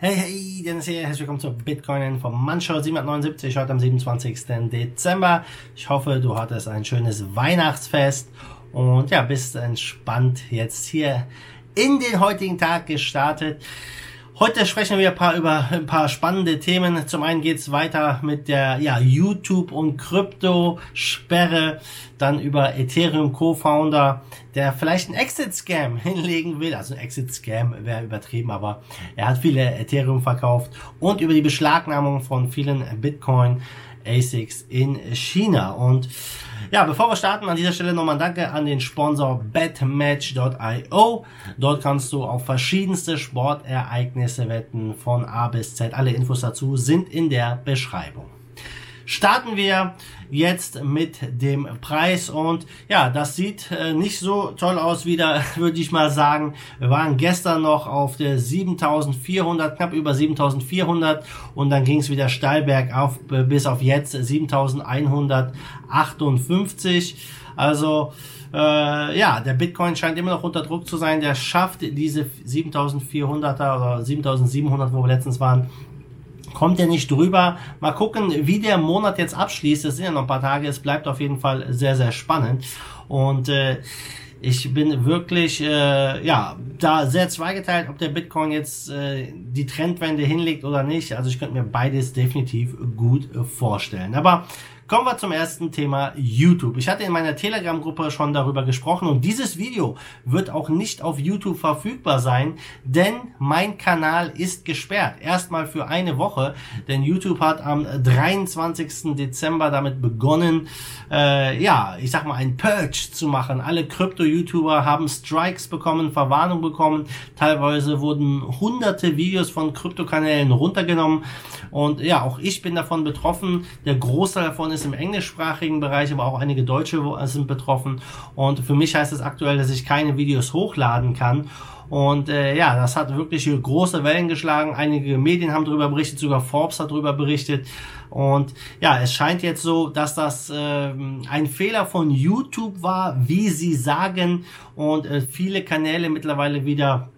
Hey, hey, Dennis hier, herzlich willkommen zur Bitcoin von Manschau 779, heute am 27. Dezember. Ich hoffe, du hattest ein schönes Weihnachtsfest und ja, bist entspannt jetzt hier in den heutigen Tag gestartet. Heute sprechen wir ein paar über ein paar spannende Themen. Zum einen geht's weiter mit der ja, YouTube und Krypto-Sperre, dann über Ethereum Co-Founder, der vielleicht einen Exit-Scam hinlegen will. Also ein Exit-Scam wäre übertrieben, aber er hat viele Ethereum verkauft und über die Beschlagnahmung von vielen Bitcoin ASICs in China. Und ja, bevor wir starten, an dieser Stelle nochmal Danke an den Sponsor betmatch.io. Dort kannst du auf verschiedenste Sportereignisse wetten von A bis Z. Alle Infos dazu sind in der Beschreibung starten wir jetzt mit dem Preis und ja, das sieht äh, nicht so toll aus wieder, würde ich mal sagen. Wir waren gestern noch auf der 7400, knapp über 7400 und dann ging es wieder steil bergauf bis auf jetzt 7158. Also äh, ja, der Bitcoin scheint immer noch unter Druck zu sein. Der schafft diese 7400er oder 7700, wo wir letztens waren, kommt er nicht drüber. Mal gucken, wie der Monat jetzt abschließt. Es sind ja noch ein paar Tage. Es bleibt auf jeden Fall sehr, sehr spannend. Und äh, ich bin wirklich äh, ja da sehr zweigeteilt, ob der Bitcoin jetzt äh, die Trendwende hinlegt oder nicht. Also ich könnte mir beides definitiv gut äh, vorstellen. Aber Kommen wir zum ersten Thema YouTube. Ich hatte in meiner Telegram-Gruppe schon darüber gesprochen und dieses Video wird auch nicht auf YouTube verfügbar sein, denn mein Kanal ist gesperrt. Erstmal für eine Woche, denn YouTube hat am 23. Dezember damit begonnen, äh, ja, ich sag mal, ein Purge zu machen. Alle Krypto-YouTuber haben Strikes bekommen, Verwarnung bekommen. Teilweise wurden hunderte Videos von Krypto-Kanälen runtergenommen und ja, auch ich bin davon betroffen. Der Großteil davon ist ist im englischsprachigen Bereich, aber auch einige Deutsche sind betroffen. Und für mich heißt es aktuell, dass ich keine Videos hochladen kann. Und äh, ja, das hat wirklich große Wellen geschlagen. Einige Medien haben darüber berichtet, sogar Forbes hat darüber berichtet. Und ja, es scheint jetzt so, dass das äh, ein Fehler von YouTube war, wie sie sagen. Und äh, viele Kanäle mittlerweile wieder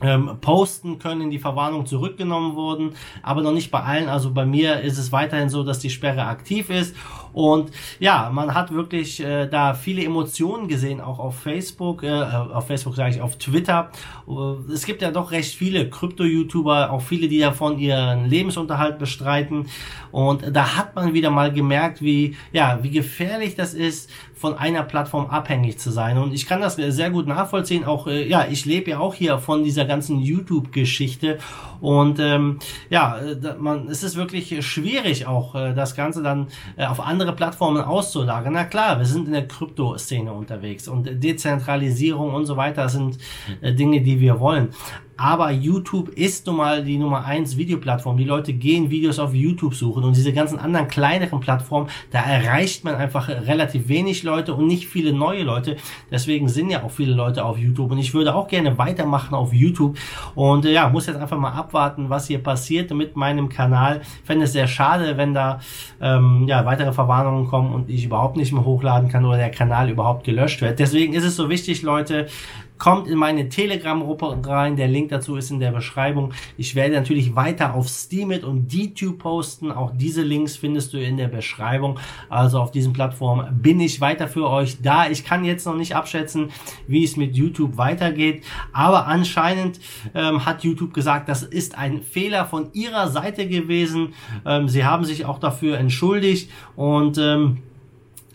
ähm, posten können, die Verwarnung zurückgenommen wurden, aber noch nicht bei allen. Also bei mir ist es weiterhin so, dass die Sperre aktiv ist. Und ja, man hat wirklich äh, da viele Emotionen gesehen, auch auf Facebook, äh, auf Facebook sage ich, auf Twitter. Äh, es gibt ja doch recht viele Krypto-YouTuber, auch viele, die davon ihren Lebensunterhalt bestreiten. Und da hat man wieder mal gemerkt, wie, ja, wie gefährlich das ist, von einer Plattform abhängig zu sein. Und ich kann das sehr gut nachvollziehen. Auch, äh, ja, ich lebe ja auch hier von dieser ganzen YouTube-Geschichte. Und ähm, ja, äh, man, es ist wirklich schwierig, auch äh, das Ganze dann äh, auf andere Plattformen auszulagern. Na klar, wir sind in der Krypto-Szene unterwegs und Dezentralisierung und so weiter sind äh, Dinge, die wir wollen. Aber YouTube ist nun mal die Nummer eins Videoplattform. Die Leute gehen Videos auf YouTube suchen und diese ganzen anderen kleineren Plattformen, da erreicht man einfach relativ wenig Leute und nicht viele neue Leute. Deswegen sind ja auch viele Leute auf YouTube und ich würde auch gerne weitermachen auf YouTube und äh, ja, muss jetzt einfach mal abwarten, was hier passiert mit meinem Kanal. Fände es sehr schade, wenn da ähm, ja, weitere Verwarnungen kommen und ich überhaupt nicht mehr hochladen kann oder der Kanal überhaupt gelöscht wird. Deswegen ist es so wichtig, Leute, Kommt in meine Telegram-Gruppe rein. Der Link dazu ist in der Beschreibung. Ich werde natürlich weiter auf Steemit und DTube posten. Auch diese Links findest du in der Beschreibung. Also auf diesen Plattformen bin ich weiter für euch da. Ich kann jetzt noch nicht abschätzen, wie es mit YouTube weitergeht. Aber anscheinend ähm, hat YouTube gesagt, das ist ein Fehler von ihrer Seite gewesen. Ähm, sie haben sich auch dafür entschuldigt und ähm,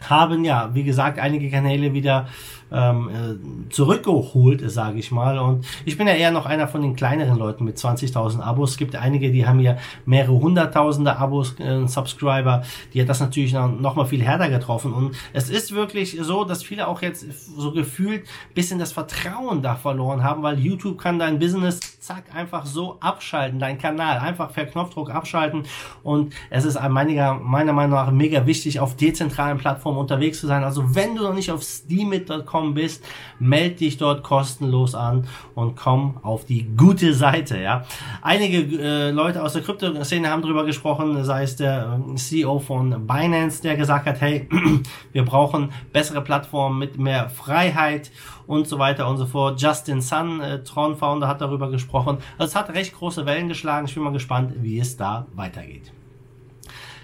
haben ja, wie gesagt, einige Kanäle wieder ähm, äh, zurückgeholt, sage ich mal. Und ich bin ja eher noch einer von den kleineren Leuten mit 20.000 Abos. Es gibt einige, die haben ja mehrere hunderttausende Abos, äh, Subscriber. Die hat das natürlich noch, noch mal viel härter getroffen. Und es ist wirklich so, dass viele auch jetzt so gefühlt bisschen das Vertrauen da verloren haben, weil YouTube kann dein Business zack einfach so abschalten, dein Kanal einfach per Knopfdruck abschalten. Und es ist meiner, meiner Meinung nach mega wichtig, auf dezentralen Plattformen unterwegs zu sein. Also wenn du noch nicht auf steamit.com bist, meld dich dort kostenlos an und komm auf die gute Seite. Ja, einige äh, Leute aus der Krypto-Szene haben darüber gesprochen, sei es der äh, CEO von Binance, der gesagt hat, hey, wir brauchen bessere Plattformen mit mehr Freiheit und so weiter und so fort. Justin Sun, äh, Tron-Founder, hat darüber gesprochen. Also es hat recht große Wellen geschlagen. Ich bin mal gespannt, wie es da weitergeht.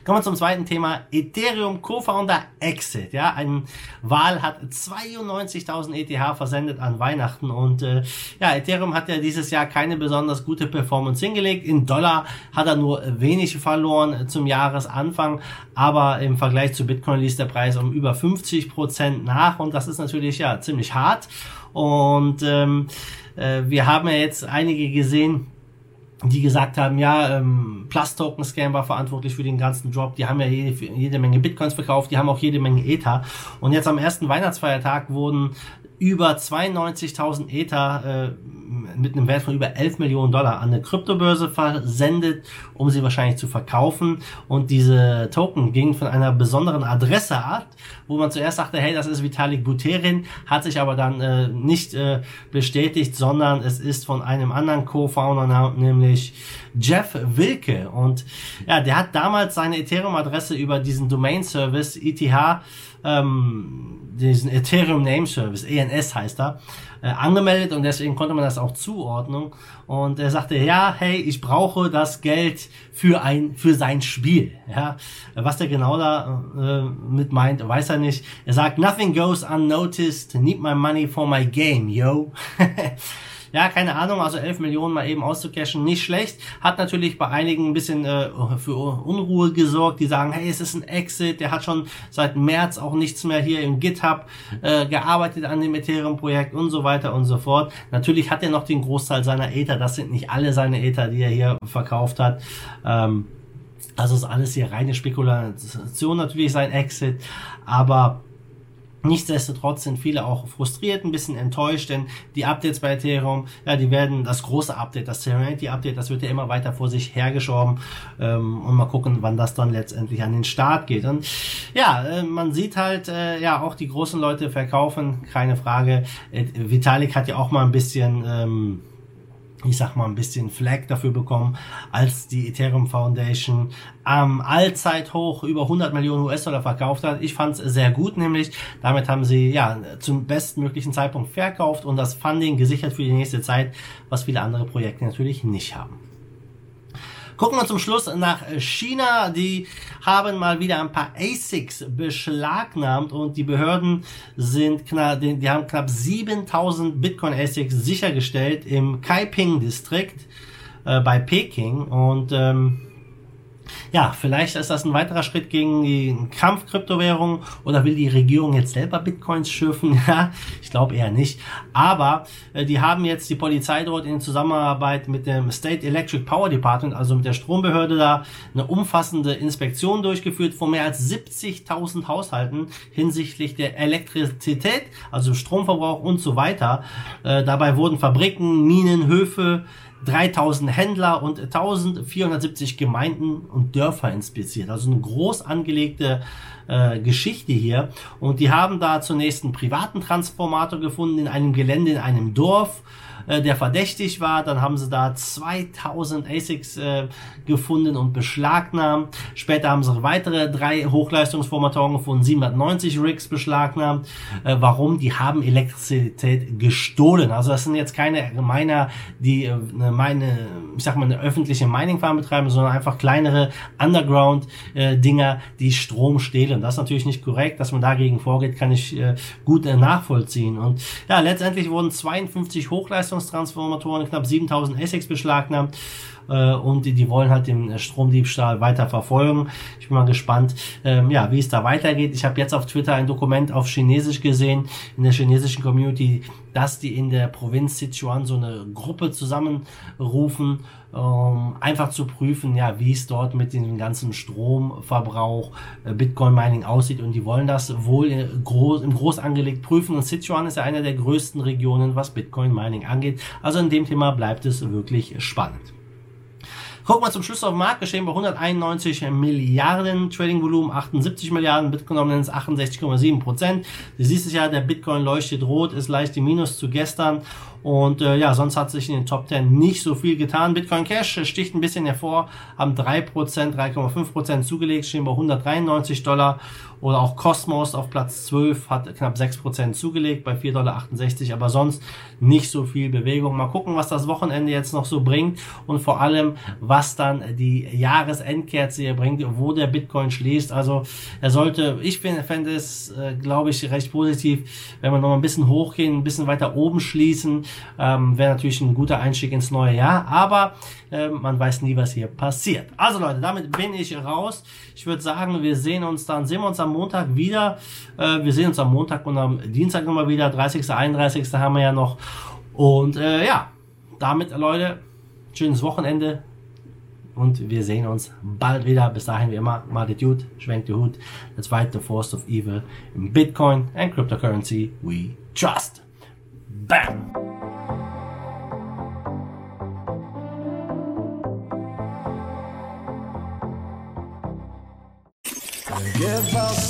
Kommen wir zum zweiten Thema. Ethereum Co-Founder Exit. Ja, ein Wahl hat 92.000 ETH versendet an Weihnachten und äh, ja, Ethereum hat ja dieses Jahr keine besonders gute Performance hingelegt. In Dollar hat er nur wenig verloren zum Jahresanfang, aber im Vergleich zu Bitcoin ließ der Preis um über 50 Prozent nach und das ist natürlich ja ziemlich hart. Und ähm, äh, wir haben ja jetzt einige gesehen, die gesagt haben, ja, ähm, Plus Token Scam war verantwortlich für den ganzen Drop. Die haben ja jede, jede Menge Bitcoins verkauft, die haben auch jede Menge Ether. Und jetzt am ersten Weihnachtsfeiertag wurden über 92.000 Ether äh, mit einem Wert von über 11 Millionen Dollar an eine Kryptobörse versendet, um sie wahrscheinlich zu verkaufen. Und diese Token gingen von einer besonderen Adresse ab, wo man zuerst dachte, hey, das ist Vitalik Buterin, hat sich aber dann äh, nicht äh, bestätigt, sondern es ist von einem anderen Co-Founder, nämlich Jeff Wilke. Und ja, der hat damals seine Ethereum-Adresse über diesen Domain-Service ETH ähm, diesen Ethereum Name Service, ENS heißt er, äh, angemeldet und deswegen konnte man das auch zuordnen. Und er sagte, ja, hey, ich brauche das Geld für ein, für sein Spiel. Ja, was der genau da äh, mit meint, weiß er nicht. Er sagt, nothing goes unnoticed, need my money for my game, yo. Ja, keine Ahnung, also 11 Millionen mal eben auszucashen, nicht schlecht. Hat natürlich bei einigen ein bisschen äh, für Unruhe gesorgt, die sagen, hey, es ist ein Exit, der hat schon seit März auch nichts mehr hier im GitHub äh, gearbeitet an dem Ethereum-Projekt und so weiter und so fort. Natürlich hat er noch den Großteil seiner Ether, das sind nicht alle seine Ether, die er hier verkauft hat. Ähm, also ist alles hier reine Spekulation natürlich sein Exit, aber Nichtsdestotrotz sind viele auch frustriert, ein bisschen enttäuscht, denn die Updates bei Ethereum, ja, die werden das große Update, das Serenity Update, das wird ja immer weiter vor sich hergeschoben ähm, und mal gucken, wann das dann letztendlich an den Start geht. Und ja, äh, man sieht halt, äh, ja, auch die großen Leute verkaufen, keine Frage. Äh, Vitalik hat ja auch mal ein bisschen ähm, ich sag mal, ein bisschen Flag dafür bekommen, als die Ethereum Foundation am Allzeithoch über 100 Millionen US-Dollar verkauft hat. Ich fand es sehr gut, nämlich damit haben sie ja zum bestmöglichen Zeitpunkt verkauft und das Funding gesichert für die nächste Zeit, was viele andere Projekte natürlich nicht haben. Gucken wir zum Schluss nach China. Die haben mal wieder ein paar ASICs beschlagnahmt und die Behörden sind knapp, die haben knapp 7000 Bitcoin ASICs sichergestellt im Kaiping Distrikt äh, bei Peking und ähm, ja, vielleicht ist das ein weiterer Schritt gegen die Kampfkryptowährung oder will die Regierung jetzt selber Bitcoins schürfen? Ja, ich glaube eher nicht. Aber äh, die haben jetzt die Polizei dort in Zusammenarbeit mit dem State Electric Power Department, also mit der Strombehörde da, eine umfassende Inspektion durchgeführt von mehr als 70.000 Haushalten hinsichtlich der Elektrizität, also Stromverbrauch und so weiter. Äh, dabei wurden Fabriken, Minen, Höfe, 3000 Händler und 1470 Gemeinden und Dörfer inspiziert. Also eine groß angelegte äh, Geschichte hier. Und die haben da zunächst einen privaten Transformator gefunden in einem Gelände in einem Dorf äh, der verdächtig war. Dann haben sie da 2000 ASICs äh, gefunden und beschlagnahmt. Später haben sie weitere drei Hochleistungsformatoren gefunden, 790 Rigs beschlagnahmt. Äh, warum? Die haben Elektrizität gestohlen. Also das sind jetzt keine Miner, die äh, meine, ich sag mal, eine öffentliche Mining-Farm betreiben, sondern einfach kleinere Underground-Dinger, äh, die Strom stehlen. Das ist natürlich nicht korrekt. Dass man dagegen vorgeht, kann ich äh, gut äh, nachvollziehen. Und ja, letztendlich wurden 52 Hochleistungsformatoren Leistungstransformatoren, knapp 7000 Essex beschlagnahmt äh, und die, die wollen halt den Stromdiebstahl weiter verfolgen. Ich bin mal gespannt, ähm, ja, wie es da weitergeht. Ich habe jetzt auf Twitter ein Dokument auf Chinesisch gesehen, in der chinesischen Community, dass die in der Provinz Sichuan so eine Gruppe zusammenrufen, um einfach zu prüfen, ja, wie es dort mit dem ganzen Stromverbrauch, äh, Bitcoin Mining aussieht. Und die wollen das wohl groß, im Groß angelegt prüfen. Und Sichuan ist ja eine der größten Regionen, was Bitcoin Mining angeht. Also in dem Thema bleibt es wirklich spannend. Gucken wir zum Schluss auf den Markt, geschehen bei 191 Milliarden Trading-Volumen, 78 Milliarden, Bitcoin Dominance 68,7 Prozent. Du siehst es ja, der Bitcoin leuchtet rot, ist leicht im Minus zu gestern und äh, ja, sonst hat sich in den Top 10 nicht so viel getan. Bitcoin Cash sticht ein bisschen hervor, haben 3%, 3,5% zugelegt, stehen bei 193 Dollar. Oder auch Cosmos auf Platz 12 hat knapp 6% zugelegt bei 4,68 Dollar, aber sonst nicht so viel Bewegung. Mal gucken, was das Wochenende jetzt noch so bringt und vor allem, was dann die Jahresendkerze hier bringt, wo der Bitcoin schließt. Also er sollte, ich fände es, äh, glaube ich, recht positiv, wenn wir noch ein bisschen hochgehen, ein bisschen weiter oben schließen ähm, Wäre natürlich ein guter Einstieg ins neue Jahr, aber äh, man weiß nie, was hier passiert. Also Leute, damit bin ich raus. Ich würde sagen, wir sehen uns dann, sehen wir uns am Montag wieder. Äh, wir sehen uns am Montag und am Dienstag nochmal wieder. 30. 31. haben wir ja noch. Und äh, ja, damit Leute, schönes Wochenende. Und wir sehen uns bald wieder. Bis dahin wie immer, die Dude, schwenkt die Hut. Let's fight the force of evil in Bitcoin and cryptocurrency we trust. Bam! Give us